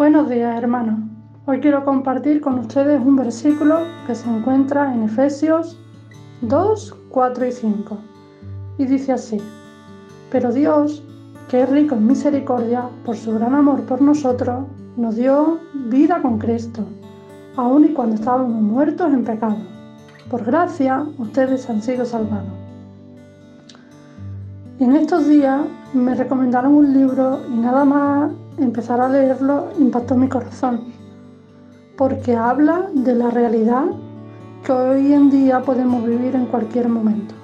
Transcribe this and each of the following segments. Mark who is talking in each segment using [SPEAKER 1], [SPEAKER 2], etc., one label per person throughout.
[SPEAKER 1] Buenos días hermanos. Hoy quiero compartir con ustedes un versículo que se encuentra en Efesios 2, 4 y 5. Y dice así, pero Dios, que es rico en misericordia, por su gran amor por nosotros, nos dio vida con Cristo, aun y cuando estábamos muertos en pecado. Por gracia, ustedes han sido salvados. En estos días me recomendaron un libro y nada más empezar a leerlo impactó mi corazón, porque habla de la realidad que hoy en día podemos vivir en cualquier momento.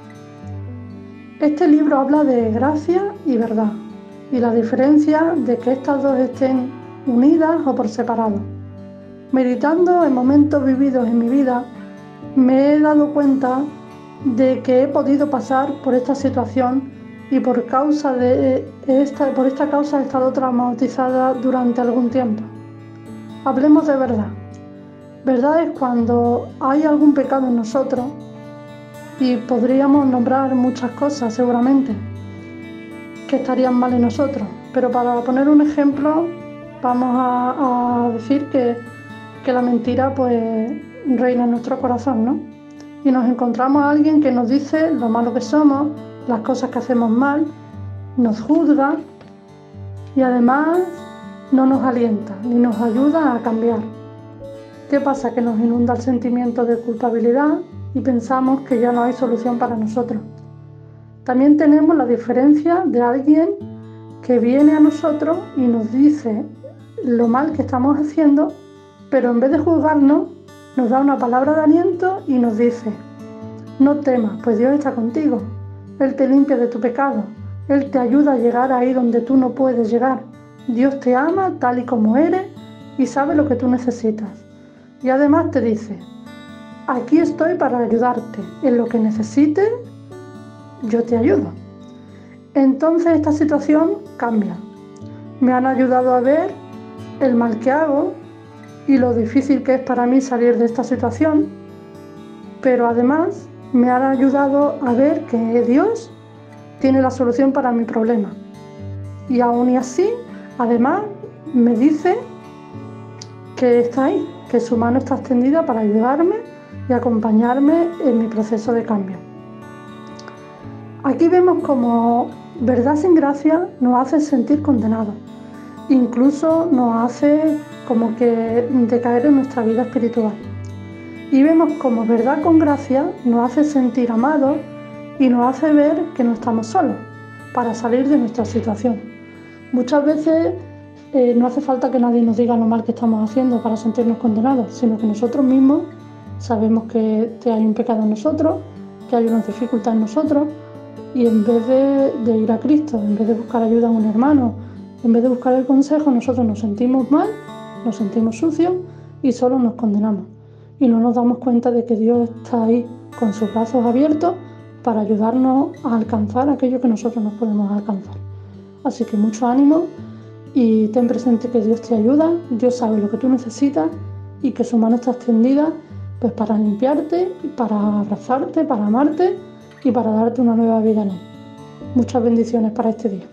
[SPEAKER 1] Este libro habla de gracia y verdad y la diferencia de que estas dos estén unidas o por separado. Meditando en momentos vividos en mi vida, me he dado cuenta de que he podido pasar por esta situación y por causa de esta, por esta causa he estado traumatizada durante algún tiempo. Hablemos de verdad. Verdad es cuando hay algún pecado en nosotros y podríamos nombrar muchas cosas seguramente que estarían mal en nosotros. Pero para poner un ejemplo, vamos a, decir que, que, la mentira pues reina en nuestro corazón, ¿no? Y nos encontramos a alguien que nos dice lo malo que somos, las cosas que hacemos mal, nos juzga y además no nos alienta ni nos ayuda a cambiar. ¿Qué pasa? Que nos inunda el sentimiento de culpabilidad y pensamos que ya no hay solución para nosotros. También tenemos la diferencia de alguien que viene a nosotros y nos dice lo mal que estamos haciendo, pero en vez de juzgarnos, nos da una palabra de aliento y nos dice, no temas, pues Dios está contigo, él te limpia de tu pecado. Él te ayuda a llegar ahí donde tú no puedes llegar. Dios te ama tal y como eres y sabe lo que tú necesitas. Y además te dice, aquí estoy para ayudarte. En lo que necesites, yo te ayudo. Entonces esta situación cambia. Me han ayudado a ver el mal que hago y lo difícil que es para mí salir de esta situación, pero además me han ayudado a ver que Dios tiene la solución para mi problema. Y aún y así, además, me dice que está ahí, que su mano está extendida para ayudarme y acompañarme en mi proceso de cambio. Aquí vemos como verdad sin gracia nos hace sentir condenados, incluso nos hace como que decaer en nuestra vida espiritual y vemos como verdad con gracia nos hace sentir amados y nos hace ver que no estamos solos para salir de nuestra situación. Muchas veces eh, no hace falta que nadie nos diga lo mal que estamos haciendo para sentirnos condenados, sino que nosotros mismos sabemos que, hay un pecado en nosotros, que hay una dificultad en nosotros y en vez de, de ir a Cristo, en vez de buscar ayuda a un hermano, en vez de buscar el consejo, nosotros nos sentimos mal, nos sentimos sucios y solo nos condenamos y no nos damos cuenta de que Dios está ahí con sus brazos abiertos para ayudarnos a alcanzar aquello que nosotros no podemos alcanzar. Así que mucho ánimo y ten presente que Dios te ayuda, Dios sabe lo que tú necesitas y que su mano está extendida pues para limpiarte, para abrazarte, para amarte y para darte una nueva vida en él. Muchas bendiciones para este día.